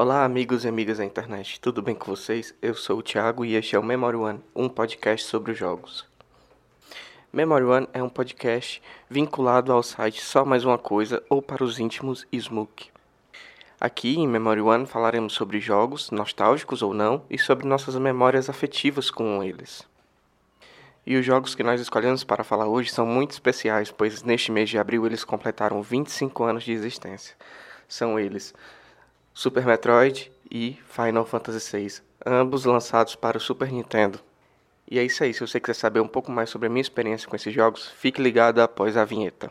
Olá, amigos e amigas da internet, tudo bem com vocês? Eu sou o Thiago e este é o Memory One, um podcast sobre jogos. Memory One é um podcast vinculado ao site Só Mais Uma Coisa ou para os íntimos Smook. Aqui em Memory One falaremos sobre jogos, nostálgicos ou não, e sobre nossas memórias afetivas com eles. E os jogos que nós escolhemos para falar hoje são muito especiais, pois neste mês de abril eles completaram 25 anos de existência. São eles Super Metroid e Final Fantasy VI, ambos lançados para o Super Nintendo. E é isso aí, se você quiser saber um pouco mais sobre a minha experiência com esses jogos, fique ligado após a vinheta.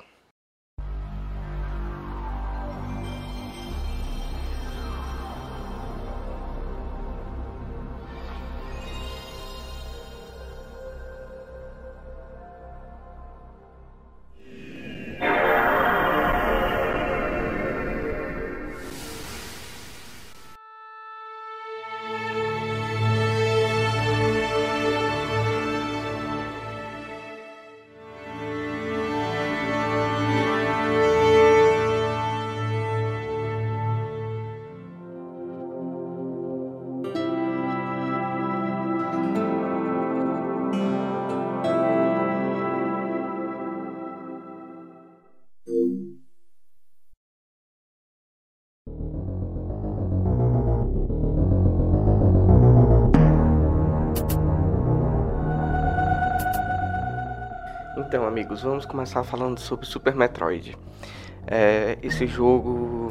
Então, amigos, vamos começar falando sobre Super Metroid. É, esse jogo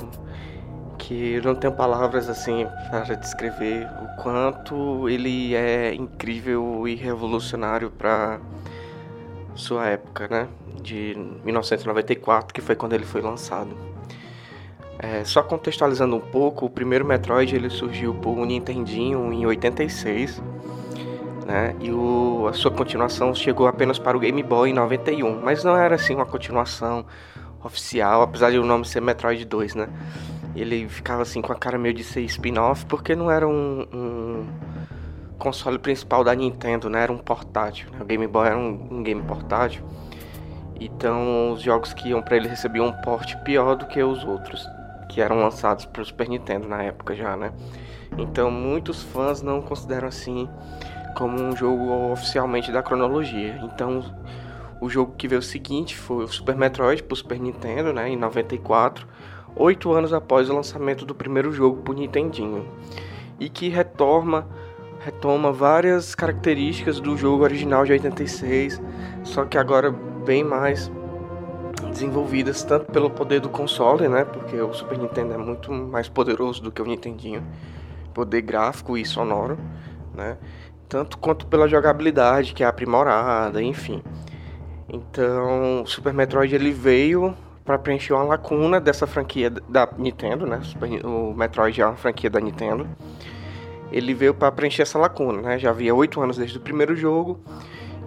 que eu não tenho palavras assim para descrever o quanto ele é incrível e revolucionário para sua época, né? De 1994, que foi quando ele foi lançado. É, só contextualizando um pouco, o primeiro Metroid ele surgiu por Nintendinho em 86 né? E o, a sua continuação chegou apenas para o Game Boy em 91, mas não era assim uma continuação oficial, apesar de o nome ser Metroid 2, né? Ele ficava assim com a cara meio de ser spin-off, porque não era um, um, console principal da Nintendo, né? Era um portátil, né? O Game Boy era um, um game portátil. Então os jogos que iam para ele recebiam um porte pior do que os outros, que eram lançados para o Super Nintendo na época já, né? Então muitos fãs não consideram assim como um jogo oficialmente da cronologia. Então, o jogo que veio seguinte foi o Super Metroid para o Super Nintendo, né, em 94, oito anos após o lançamento do primeiro jogo para o Nintendinho, e que retoma retoma várias características do jogo original de 86, só que agora bem mais desenvolvidas tanto pelo poder do console, né, porque o Super Nintendo é muito mais poderoso do que o Nintendinho, poder gráfico e sonoro, né? Tanto quanto pela jogabilidade que é aprimorada, enfim. Então, Super Metroid ele veio para preencher uma lacuna dessa franquia da Nintendo, né? O Metroid é uma franquia da Nintendo. Ele veio para preencher essa lacuna, né? Já havia oito anos desde o primeiro jogo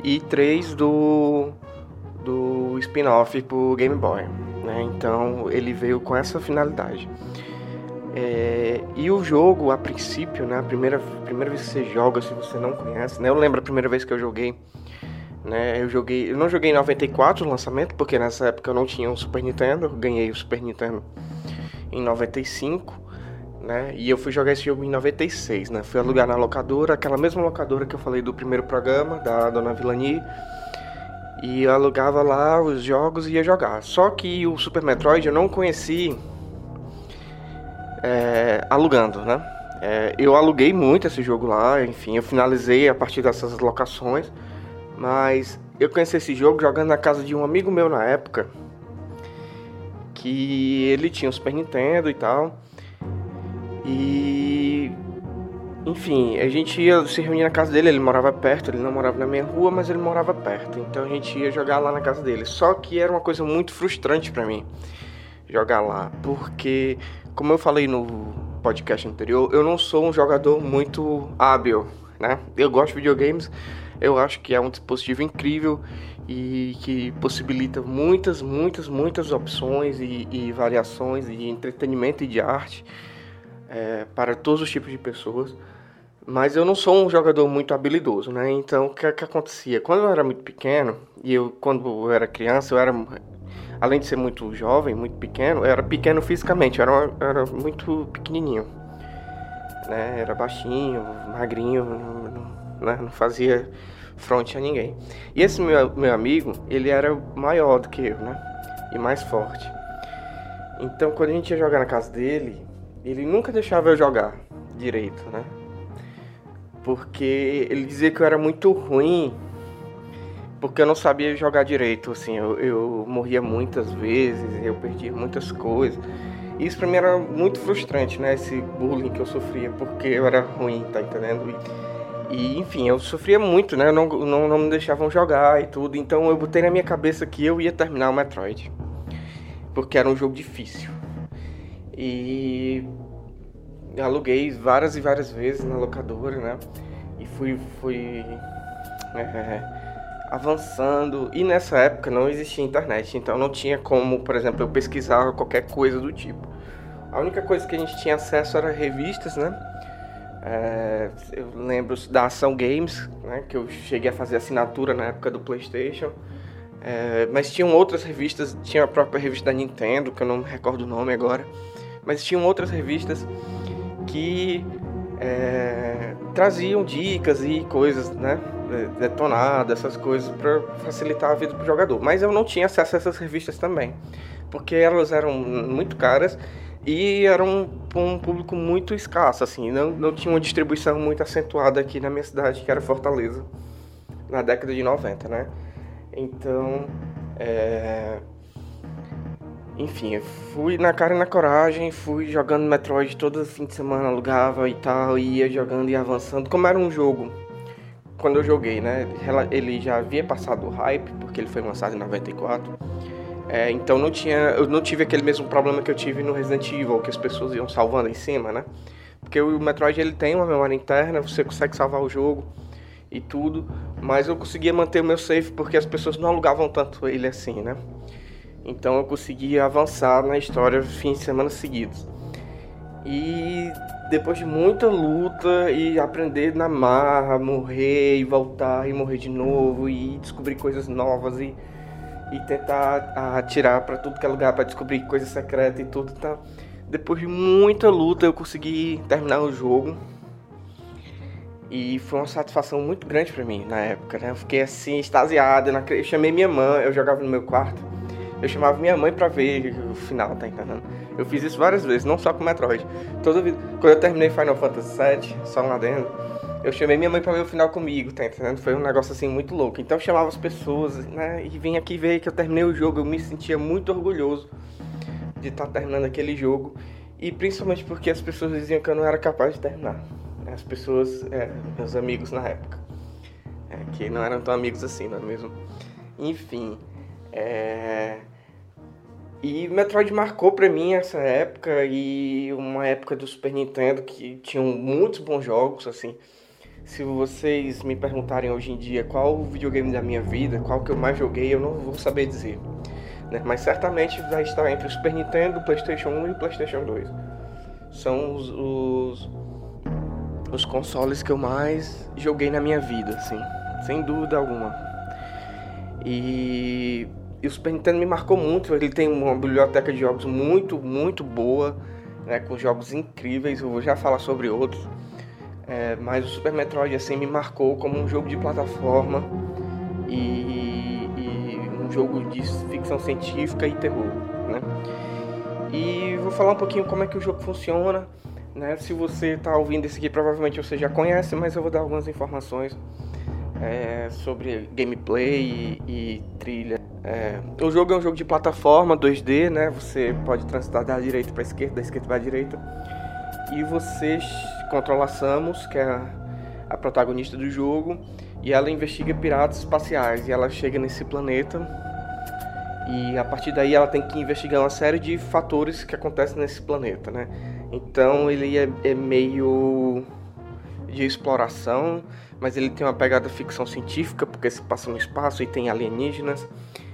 e três do do spin-off pro Game Boy, né? Então ele veio com essa finalidade. É, e o jogo, a princípio, né, a primeira, primeira vez que você joga, se você não conhece, né, eu lembro a primeira vez que eu joguei, né, eu joguei, eu não joguei em 94 o lançamento, porque nessa época eu não tinha um Super Nintendo, eu ganhei o Super Nintendo em 95, né, e eu fui jogar esse jogo em 96, né, fui alugar na locadora, aquela mesma locadora que eu falei do primeiro programa, da Dona Vilani, e eu alugava lá os jogos e ia jogar. Só que o Super Metroid eu não conheci é, alugando, né? É, eu aluguei muito esse jogo lá, enfim, eu finalizei a partir dessas locações, mas eu conheci esse jogo jogando na casa de um amigo meu na época, que ele tinha um Super Nintendo e tal, e enfim, a gente ia se reunir na casa dele, ele morava perto, ele não morava na minha rua, mas ele morava perto, então a gente ia jogar lá na casa dele. Só que era uma coisa muito frustrante para mim jogar lá, porque como eu falei no podcast anterior, eu não sou um jogador muito hábil, né? Eu gosto de videogames, eu acho que é um dispositivo incrível e que possibilita muitas, muitas, muitas opções e, e variações de entretenimento e de arte é, para todos os tipos de pessoas. Mas eu não sou um jogador muito habilidoso, né? Então, o que, é que acontecia? Quando eu era muito pequeno, e eu, quando eu era criança, eu era além de ser muito jovem, muito pequeno, era pequeno fisicamente, era, era muito pequenininho. né? Era baixinho, magrinho, não, né? não fazia front a ninguém. E esse meu, meu amigo, ele era maior do que eu, né? E mais forte. Então, quando a gente ia jogar na casa dele, ele nunca deixava eu jogar direito, né? Porque ele dizia que eu era muito ruim, porque eu não sabia jogar direito, assim, eu, eu morria muitas vezes, eu perdia muitas coisas. Isso pra mim era muito frustrante, né? Esse bullying que eu sofria, porque eu era ruim, tá entendendo? E, e enfim, eu sofria muito, né? Não, não, não me deixavam jogar e tudo, então eu botei na minha cabeça que eu ia terminar o Metroid porque era um jogo difícil. E aluguei várias e várias vezes na locadora, né? E fui, fui é, avançando. E nessa época não existia internet, então não tinha como, por exemplo, eu pesquisar qualquer coisa do tipo. A única coisa que a gente tinha acesso era revistas, né? É, eu lembro da Ação Games, né? Que eu cheguei a fazer assinatura na época do PlayStation. É, mas tinham outras revistas, tinha a própria revista da Nintendo, que eu não me recordo o nome agora, mas tinham outras revistas que é, traziam dicas e coisas, né, detonadas, essas coisas para facilitar a vida do jogador. Mas eu não tinha acesso a essas revistas também, porque elas eram muito caras e eram um público muito escasso, assim, não, não tinha uma distribuição muito acentuada aqui na minha cidade, que era Fortaleza, na década de 90, né? Então, é... enfim, fui na cara e na coragem, fui jogando Metroid todo fim de semana, alugava e tal, ia jogando e avançando. Como era um jogo, quando eu joguei, né? Ele já havia passado o hype, porque ele foi lançado em 94. É, então não tinha, eu não tive aquele mesmo problema que eu tive no Resident Evil, que as pessoas iam salvando em cima, né? Porque o Metroid ele tem uma memória interna, você consegue salvar o jogo e tudo, mas eu conseguia manter o meu save porque as pessoas não alugavam tanto ele assim, né? Então eu conseguia avançar na história fins de semana seguidos. E depois de muita luta e aprender na marra, morrer e voltar e morrer de novo e descobrir coisas novas e, e tentar atirar para tudo que é lugar para descobrir coisas secretas e tudo, tá? Depois de muita luta eu consegui terminar o jogo e foi uma satisfação muito grande para mim na época, né? Eu fiquei assim, extasiado. Eu chamei minha mãe, eu jogava no meu quarto. Eu chamava minha mãe para ver o final, tá entendendo? Eu fiz isso várias vezes, não só com Metroid. Vida. Quando eu terminei Final Fantasy VII, só lá dentro, eu chamei minha mãe para ver o final comigo, tá entendendo? Foi um negócio assim muito louco. Então eu chamava as pessoas, né? E vim aqui ver que eu terminei o jogo. Eu me sentia muito orgulhoso de estar tá terminando aquele jogo. E principalmente porque as pessoas diziam que eu não era capaz de terminar as pessoas, é, meus amigos na época, é, que não eram tão amigos assim, não é mesmo? Enfim, é... E Metroid marcou pra mim essa época e uma época do Super Nintendo que tinham muitos bons jogos, assim. Se vocês me perguntarem hoje em dia qual o videogame da minha vida, qual que eu mais joguei, eu não vou saber dizer. Né? Mas certamente vai estar entre o Super Nintendo, PlayStation 1 e PlayStation 2. São os, os os consoles que eu mais joguei na minha vida, assim, sem dúvida alguma. E, e o Super Nintendo me marcou muito, ele tem uma biblioteca de jogos muito, muito boa, né, com jogos incríveis, eu vou já falar sobre outros. É, mas o Super Metroid assim me marcou como um jogo de plataforma e, e um jogo de ficção científica e terror, né? E vou falar um pouquinho como é que o jogo funciona né? Se você está ouvindo esse aqui, provavelmente você já conhece, mas eu vou dar algumas informações é, sobre gameplay e, e trilha. É, o jogo é um jogo de plataforma 2D, né? Você pode transitar da direita para esquerda, da esquerda para direita. E você controla a Samus, que é a, a protagonista do jogo, e ela investiga piratas espaciais. E ela chega nesse planeta e a partir daí ela tem que investigar uma série de fatores que acontecem nesse planeta, né? Então ele é, é meio de exploração, mas ele tem uma pegada ficção científica, porque se passa no espaço e tem alienígenas.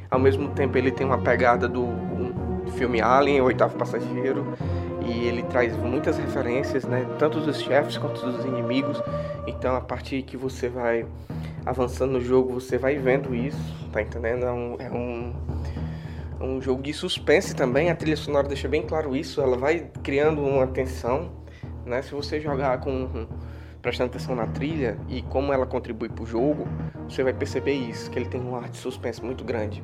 Ao mesmo tempo ele tem uma pegada do filme Alien, O Oitavo Passageiro, e ele traz muitas referências, né, tanto dos chefes quanto dos inimigos. Então a partir que você vai avançando no jogo, você vai vendo isso, tá entendendo? É um, é um um jogo de suspense também, a trilha sonora deixa bem claro isso, ela vai criando uma tensão, né? Se você jogar com prestando atenção na trilha e como ela contribui para o jogo, você vai perceber isso, que ele tem um ar de suspense muito grande.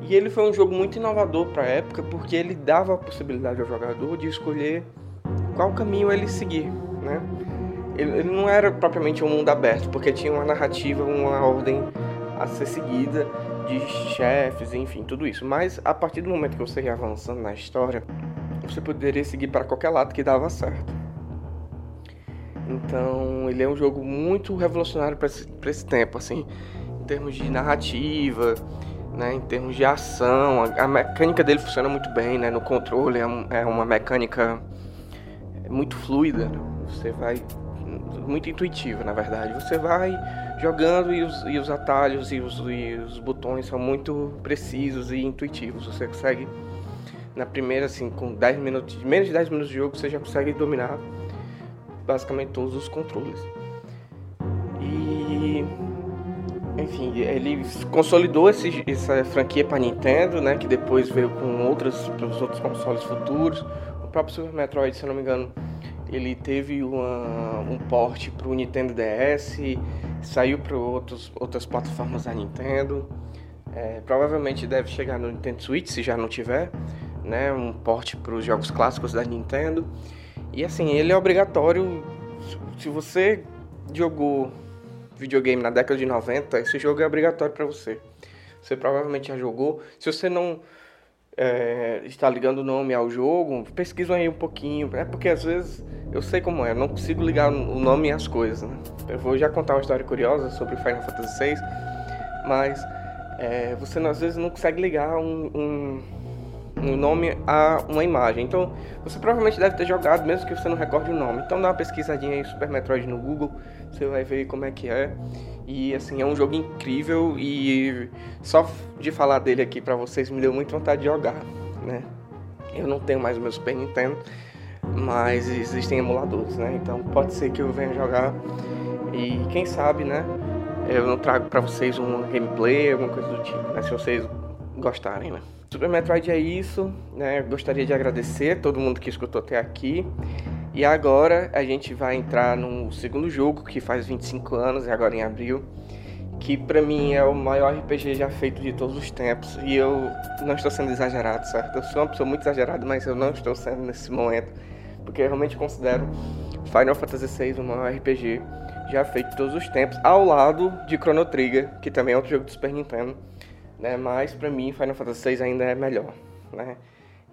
E ele foi um jogo muito inovador para a época, porque ele dava a possibilidade ao jogador de escolher qual caminho ele seguir, né? Ele, ele não era propriamente um mundo aberto, porque tinha uma narrativa, uma ordem a ser seguida de chefes, enfim, tudo isso. Mas a partir do momento que você ia avançando na história, você poderia seguir para qualquer lado que dava certo. Então, ele é um jogo muito revolucionário para esse, esse tempo, assim, em termos de narrativa, né, em termos de ação. A, a mecânica dele funciona muito bem, né, no controle é, um, é uma mecânica muito fluida. Né? Você vai muito intuitiva, na verdade. Você vai jogando e os, e os atalhos e os, e os botões são muito precisos e intuitivos. Você consegue na primeira assim, com 10 minutos, menos de 10 minutos de jogo, você já consegue dominar basicamente todos os controles. E enfim, ele consolidou esse, essa franquia para Nintendo, né, que depois veio com outros os outros consoles futuros. O próprio Super Metroid, se não me engano, ele teve uma, um porte para o Nintendo DS, saiu para outras plataformas da Nintendo. É, provavelmente deve chegar no Nintendo Switch, se já não tiver, né? Um porte para os jogos clássicos da Nintendo. E assim, ele é obrigatório. Se você jogou videogame na década de 90, esse jogo é obrigatório para você. Você provavelmente já jogou. Se você não é, está ligando o nome ao jogo, pesquisa aí um pouquinho. É porque às vezes eu sei como é, eu não consigo ligar o nome às coisas. Né? Eu vou já contar uma história curiosa sobre Final Fantasy VI, mas é, você às vezes não consegue ligar um, um, um, nome a uma imagem. Então você provavelmente deve ter jogado, mesmo que você não recorde o nome. Então dá uma pesquisadinha aí Super Metroid no Google, você vai ver como é que é. E assim, é um jogo incrível e só de falar dele aqui para vocês me deu muita vontade de jogar, né? Eu não tenho mais o meu Super Nintendo, mas existem emuladores, né? Então pode ser que eu venha jogar e quem sabe, né? Eu não trago para vocês um gameplay, alguma coisa do tipo, né? Se vocês gostarem, né? Super Metroid é isso, né? Gostaria de agradecer a todo mundo que escutou até aqui. E agora a gente vai entrar no segundo jogo que faz 25 anos, agora em abril, que para mim é o maior RPG já feito de todos os tempos. E eu não estou sendo exagerado, certo? Eu sou uma pessoa muito exagerada, mas eu não estou sendo nesse momento, porque eu realmente considero Final Fantasy VI o maior RPG já feito de todos os tempos, ao lado de Chrono Trigger, que também é outro jogo do Super Nintendo, né? Mas para mim Final Fantasy VI ainda é melhor, né?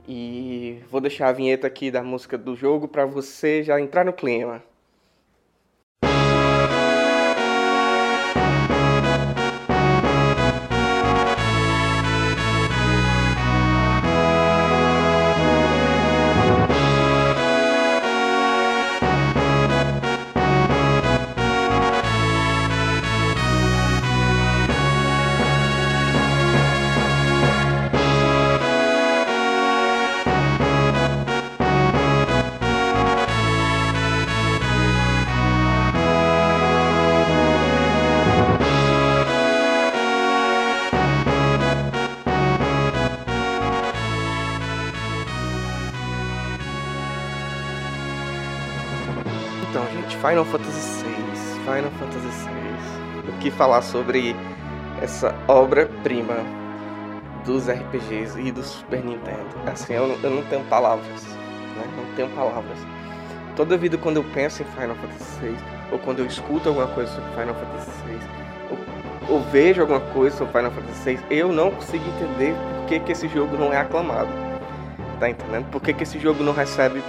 E vou deixar a vinheta aqui da música do jogo para você já entrar no clima. Final Fantasy VI. Final Fantasy VI. O que falar sobre essa obra-prima dos RPGs e do Super Nintendo? Assim, eu, eu não tenho palavras. Né? Não tenho palavras. Toda vida quando eu penso em Final Fantasy VI, ou quando eu escuto alguma coisa sobre Final Fantasy VI, ou, ou vejo alguma coisa sobre Final Fantasy VI, eu não consigo entender por que, que esse jogo não é aclamado. Tá entendendo? Por que, que esse jogo não recebe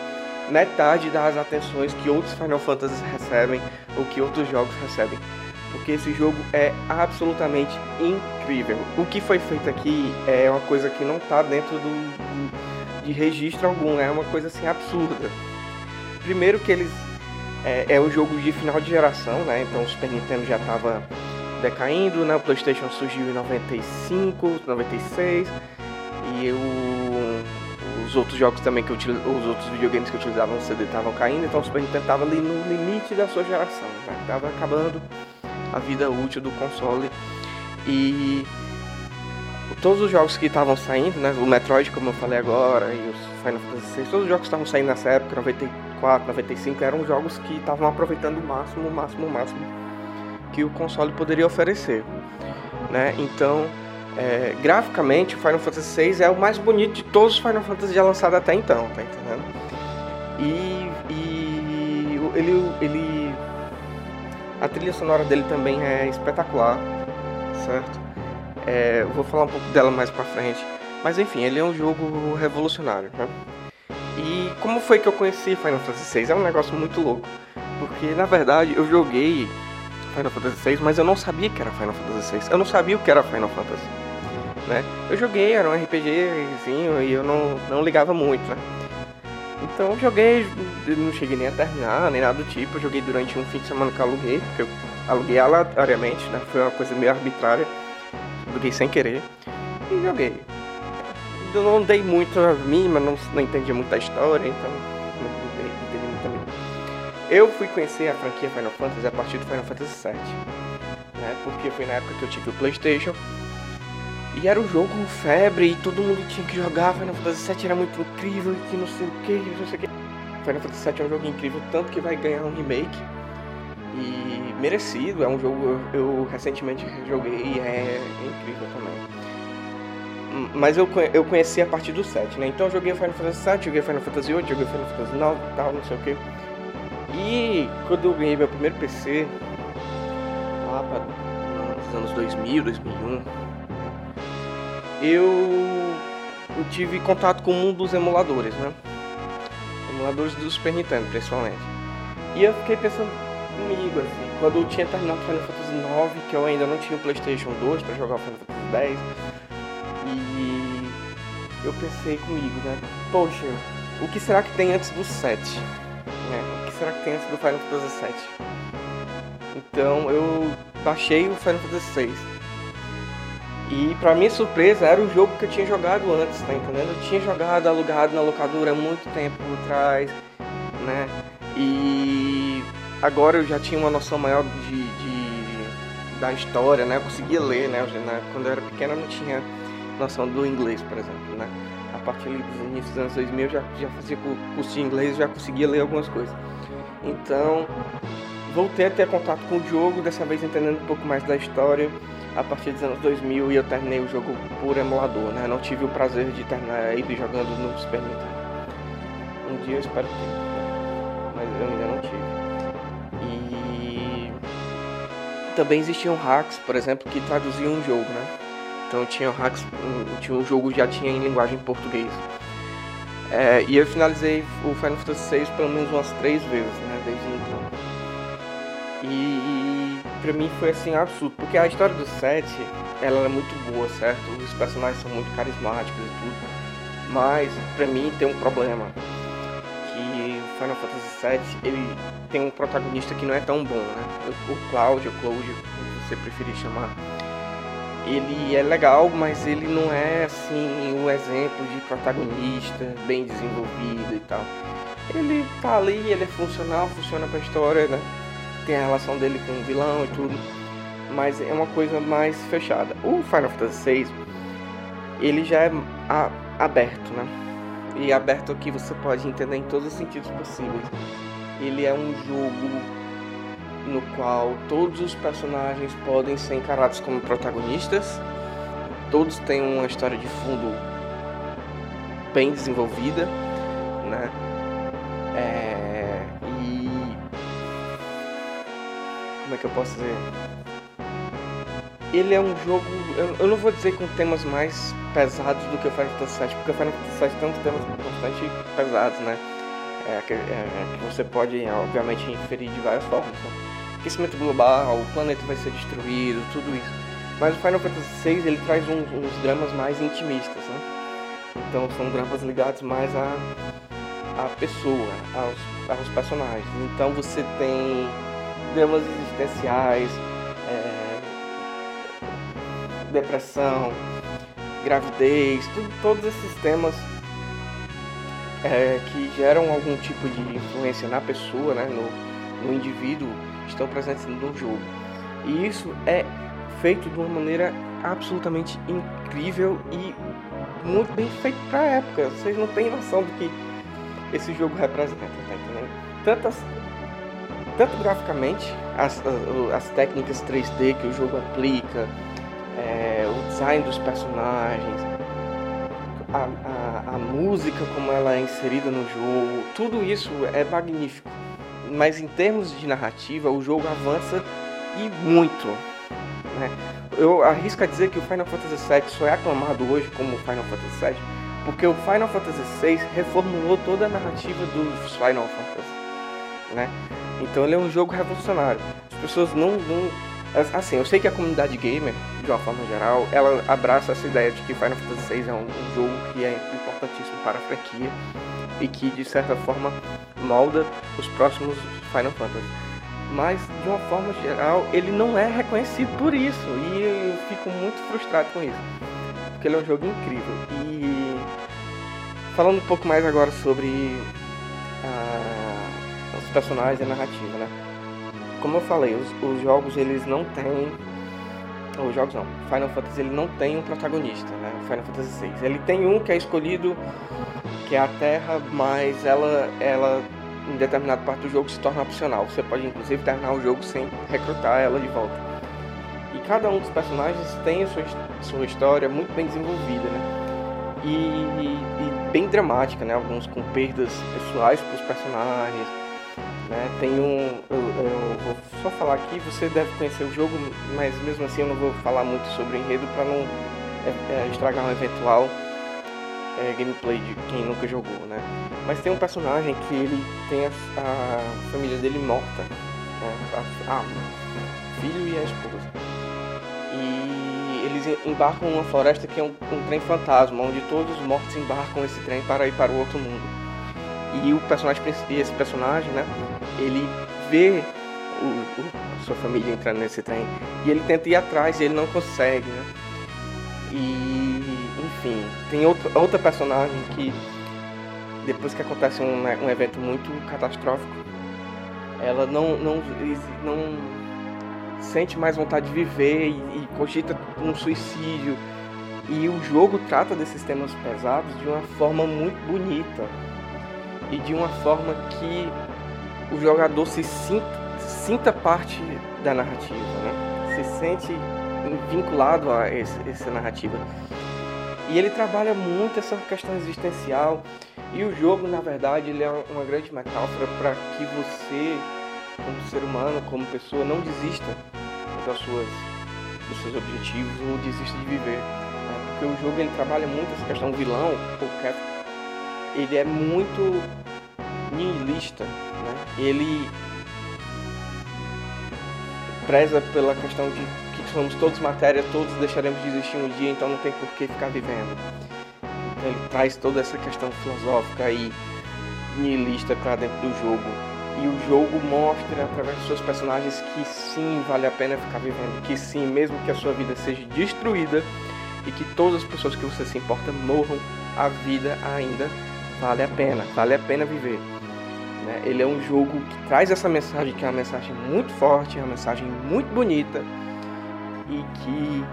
metade das atenções que outros Final Fantasy recebem ou que outros jogos recebem. Porque esse jogo é absolutamente incrível. O que foi feito aqui é uma coisa que não está dentro do, de registro algum, é uma coisa assim absurda. Primeiro que eles é, é um jogo de final de geração, né? Então o Super Nintendo já estava decaindo, né? O PlayStation surgiu em 95, 96 e o os outros jogos também que os outros videogames que utilizavam o CD estavam caindo, então o Super Nintendo estava ali no limite da sua geração, né? Tava acabando a vida útil do console e todos os jogos que estavam saindo, né, o Metroid como eu falei agora e os Final Fantasy VI, todos os jogos que estavam saindo nessa época, 94, 94, 95 eram jogos que estavam aproveitando o máximo, o máximo, o máximo que o console poderia oferecer, né? Então, é, graficamente, o Final Fantasy VI é o mais bonito de todos os Final Fantasy já lançados até então, tá entendendo? E, e ele, ele, a trilha sonora dele também é espetacular, certo? É, vou falar um pouco dela mais pra frente, mas enfim, ele é um jogo revolucionário, né? E como foi que eu conheci Final Fantasy VI? É um negócio muito louco, porque na verdade eu joguei Final Fantasy VI, mas eu não sabia que era Final Fantasy VI. Eu não sabia o que era Final Fantasy. Né? Eu joguei, era um RPGzinho e eu não, não ligava muito, né? Então eu joguei, não cheguei nem a terminar, nem nada do tipo. Eu joguei durante um fim de semana que eu aluguei, porque eu aluguei aleatoriamente, né? Foi uma coisa meio arbitrária. Aluguei sem querer e joguei. Eu não dei muito a mínima, não, não entendi muita história, então eu fui conhecer a franquia Final Fantasy a partir do Final Fantasy VII, né? Porque foi na época que eu tive o PlayStation e era o jogo febre e todo mundo tinha que jogar. Final Fantasy VII era muito incrível e que não sei o que, não sei o que. Final Fantasy VII é um jogo incrível, tanto que vai ganhar um remake e merecido. É um jogo eu, eu recentemente joguei e é incrível também. Mas eu, eu conheci a partir do 7, né? Então eu joguei Final Fantasy VII, joguei Final Fantasy VIII, joguei Final Fantasy IX e tal, não sei o que. E quando eu ganhei meu primeiro PC, lá para os anos 2000, 2001, eu, eu tive contato com um dos emuladores, né? Emuladores do Super Nintendo, principalmente. E eu fiquei pensando comigo, assim, quando eu tinha terminado Final Fantasy IX, que eu ainda não tinha o PlayStation 2 para jogar o Final Fantasy X, e eu pensei comigo, né? Poxa, o que será que tem antes do 7? Né? será que tem antes do Final Fantasy VII? Então eu baixei o Final Fantasy VI. E pra minha surpresa era o jogo que eu tinha jogado antes, tá entendendo? Eu tinha jogado alugado na locadora há muito tempo atrás, né? E agora eu já tinha uma noção maior de, de da história, né? Eu conseguia ler, né? Quando eu era pequeno eu não tinha noção do inglês, por exemplo, né? A partir dos anos 2000 eu já, já fazia curso de inglês, já conseguia ler algumas coisas. Então, voltei a ter contato com o jogo, dessa vez entendendo um pouco mais da história a partir dos anos 2000 e eu terminei o jogo por emulador, né? Não tive o prazer de terminar ele jogando no Super Nintendo. Um dia eu espero ter, mas eu ainda não tive. E também existiam hacks, por exemplo, que traduziam um jogo, né? Então tinha hacks, tinha um jogo já tinha em linguagem portuguesa. É, e eu finalizei o Final Fantasy VI pelo menos umas três vezes, né, pra mim foi assim absurdo, porque a história do 7, ela é muito boa, certo? Os personagens são muito carismáticos e tudo. Mas pra mim tem um problema. Que Final Fantasy VII, ele tem um protagonista que não é tão bom, né? O Cloud, o Cloud, como você preferir chamar ele é legal, mas ele não é assim um exemplo de protagonista bem desenvolvido e tal. Ele tá ali, ele é funcional, funciona pra história, né? Tem a relação dele com o vilão e tudo, mas é uma coisa mais fechada. O Final Fantasy VI, ele já é aberto, né? E aberto aqui você pode entender em todos os sentidos possíveis. Ele é um jogo no qual todos os personagens podem ser encarados como protagonistas, todos têm uma história de fundo bem desenvolvida, né? É, como é que eu posso dizer? Ele é um jogo, eu, não vou dizer com temas mais pesados do que o Final Fantasy VII, porque o Final Fantasy VII tem uns temas bastante pesados, né? É, que, é, que você pode, obviamente, inferir de várias formas. Né? aquecimento global, o planeta vai ser destruído, tudo isso. Mas o Final Fantasy VI ele traz uns, uns dramas mais intimistas, né? Então são dramas ligados mais à, à pessoa, aos, aos personagens. Então você tem dramas existenciais, é, depressão, gravidez, tudo, todos esses temas é, que geram algum tipo de influência na pessoa, né, no, no indivíduo, estão presentes no jogo. E isso é feito de uma maneira absolutamente incrível e muito bem feito para a época. Vocês não têm noção do que esse jogo representa, tá entendendo? Tantas, tanto graficamente, as, as, técnicas 3D que o jogo aplica, é, o design dos personagens, a, a, a música como ela é inserida no jogo, tudo isso é magnífico. Mas em termos de narrativa, o jogo avança e muito. Né? Eu arrisco a dizer que o Final Fantasy VII só é aclamado hoje como Final Fantasy VII porque o Final Fantasy VI reformulou toda a narrativa dos Final Fantasy, né? Então ele é um jogo revolucionário. As pessoas não, não assim, eu sei que a comunidade gamer, de uma forma geral, ela abraça essa ideia de que Final Fantasy VI é um, um jogo que é importantíssimo para a franquia e que de certa forma molda os próximos Final Fantasy. Mas de uma forma geral, ele não é reconhecido por isso e eu fico muito frustrado com isso, porque ele é um jogo incrível e falando um pouco mais agora sobre ah, os personagens e narrativa, né? Como eu falei, os, os, jogos eles não têm os jogos não, Final Fantasy ele não tem um protagonista, né? Final Fantasy VI. Ele tem um que é escolhido, que é a Terra, mas ela, ela em determinada parte do jogo se torna opcional. Você pode inclusive terminar o jogo sem recrutar ela de volta. E cada um dos personagens tem a sua, sua história muito bem desenvolvida, né? e, e, bem dramática, né? Alguns com perdas pessoais para os personagens. Né? Tem um. Eu, eu, vou só falar aqui, você deve conhecer o jogo, mas mesmo assim eu não vou falar muito sobre o enredo para não é, é, estragar um eventual é, gameplay de quem nunca jogou, né? Mas tem um personagem que ele tem a, a família dele morta, né? a, a, filho e a esposa. E eles embarcam numa floresta que é um, um, trem fantasma, onde todos os mortos embarcam esse trem para ir para o outro mundo. E o personagem esse personagem, né, ele vê o, o, sua família entrando nesse trem e ele tenta ir atrás e ele não consegue, né? E enfim, tem outro, outra personagem que depois que acontece um, né, um evento muito catastrófico, ela não não não sente mais vontade de viver e, e cogita um suicídio. E o jogo trata desses temas pesados de uma forma muito bonita e de uma forma que o jogador se sinta, sinta parte da narrativa, né? se sente vinculado a esse, essa narrativa. E ele trabalha muito essa questão existencial. E o jogo, na verdade, ele é uma grande metáfora para que você, como ser humano, como pessoa, não desista das suas, dos seus objetivos ou desista de viver. Né? Porque o jogo ele trabalha muito essa questão vilão, porque ele é muito nihilista, né? Ele preza pela questão de que somos todos matéria, todos deixaremos de existir um dia, então não tem por que ficar vivendo. Então ele traz toda essa questão filosófica e nihilista para dentro do jogo e o jogo mostra através dos seus personagens que sim vale a pena ficar vivendo, que sim, mesmo que a sua vida seja destruída e que todas as pessoas que você se importa morram, a vida ainda vale a pena, vale a pena viver. Né? Ele é um jogo que traz essa mensagem, que é uma mensagem muito forte, é uma mensagem muito bonita e que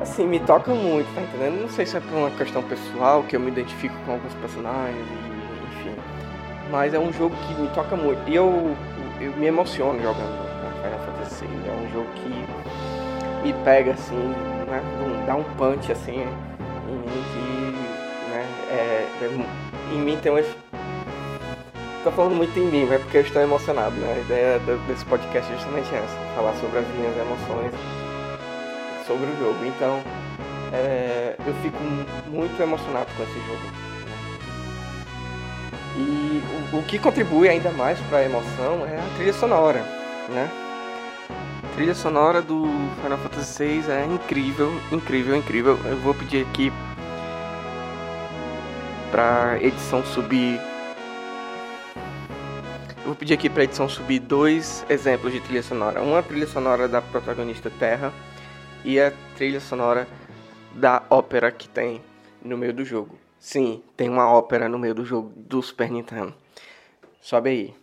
assim me toca muito, tá entendendo? Não sei se é por uma questão pessoal que eu me identifico com alguns personagens mas é um jogo que me toca muito. E eu, eu me emociono jogando Final Fantasy. É um jogo que me pega assim, né? Dá um punch assim em mim que. Né, é, é, em mim tem um. Tô falando muito em mim, é porque eu estou emocionado, né? A ideia desse podcast é justamente essa, falar sobre as minhas emoções sobre o jogo. Então, é, eu fico muito emocionado com esse jogo. E o, o que contribui ainda mais para a emoção é a trilha sonora, né? A trilha sonora do Final Fantasy VI é incrível, incrível, incrível. Eu vou pedir aqui para edição subir. Eu vou pedir aqui para edição subir dois exemplos de trilha sonora. Uma trilha sonora da protagonista Terra e a trilha sonora da ópera que tem no meio do jogo. Sim, tem uma ópera no meio do jogo do Super Nintendo. Sobe aí.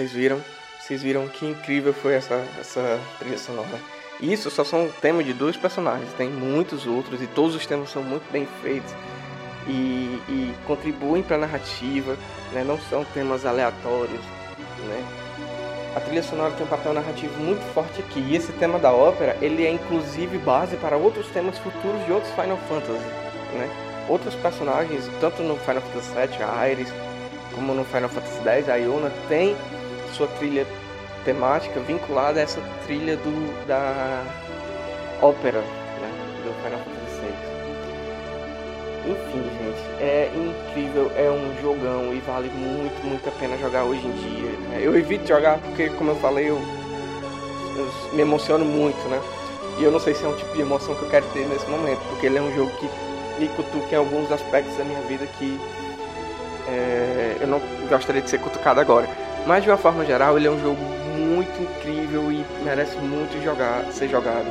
Vocês viram. Vocês viram que incrível foi essa, essa trilha sonora. Isso só são tema de dois personagens, tem muitos outros e todos os temas são muito bem feitos e, e contribuem para a narrativa, né? não são temas aleatórios. Né? A trilha sonora tem um papel narrativo muito forte aqui e esse tema da ópera ele é inclusive base para outros temas futuros de outros Final Fantasy. Né? Outros personagens, tanto no Final Fantasy VII, a Iris, como no Final Fantasy X, a Iona tem sua trilha temática vinculada a essa trilha do, da ópera né, do Final Fantasy VI. Enfim, gente, é incrível, é um jogão e vale muito, muito a pena jogar hoje em dia. Né? Eu evito jogar porque, como eu falei, eu, eu me emociono muito, né? E eu não sei se é um tipo de emoção que eu quero ter nesse momento, porque ele é um jogo que me cutuca em alguns aspectos da minha vida que é, eu não gostaria de ser cutucado agora. Mas de uma forma geral, ele é um jogo muito incrível e merece muito jogar, ser jogado.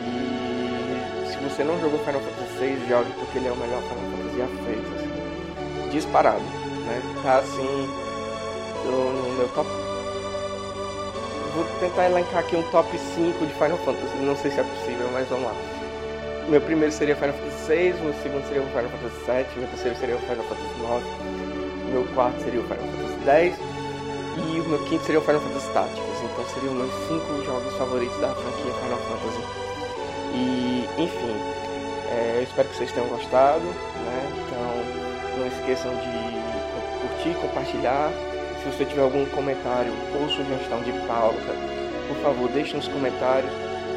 E se você não jogou Final Fantasy VI, jogue porque ele é o melhor Final Fantasy já feito. Assim. Disparado, né? Tá assim no, meu top. Vou tentar elencar aqui um top 5 de Final Fantasy. Não sei se é possível, mas vamos lá. Meu primeiro seria Final Fantasy VI, meu segundo seria o Final Fantasy VII, meu terceiro seria o Final Fantasy IX, meu quarto seria o Final Fantasy X e o meu quinto seria o Final Fantasy Tactics. Então seriam meus cinco jogos favoritos da franquia Final Fantasy. E, enfim, é, eu espero que vocês tenham gostado. Né? Então, não esqueçam de curtir, compartilhar. Se você tiver algum comentário ou sugestão de pauta, por favor, deixe nos comentários.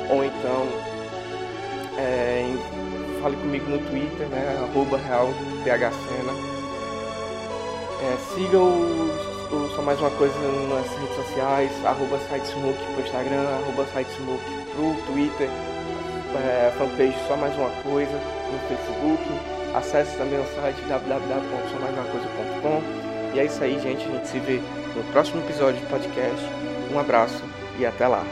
Ou então, é, fale comigo no Twitter, né? Arroba RealTHCena. É, siga os o Só Mais Uma Coisa nas redes sociais, arroba SiteSmoke pro Instagram, arroba SiteSmoke pro Twitter, é, fanpage Só Mais Uma Coisa no Facebook. Acesse também o site www.somaisumacoisa.com. E é isso aí, gente. A gente se vê no próximo episódio do podcast. Um abraço e até lá.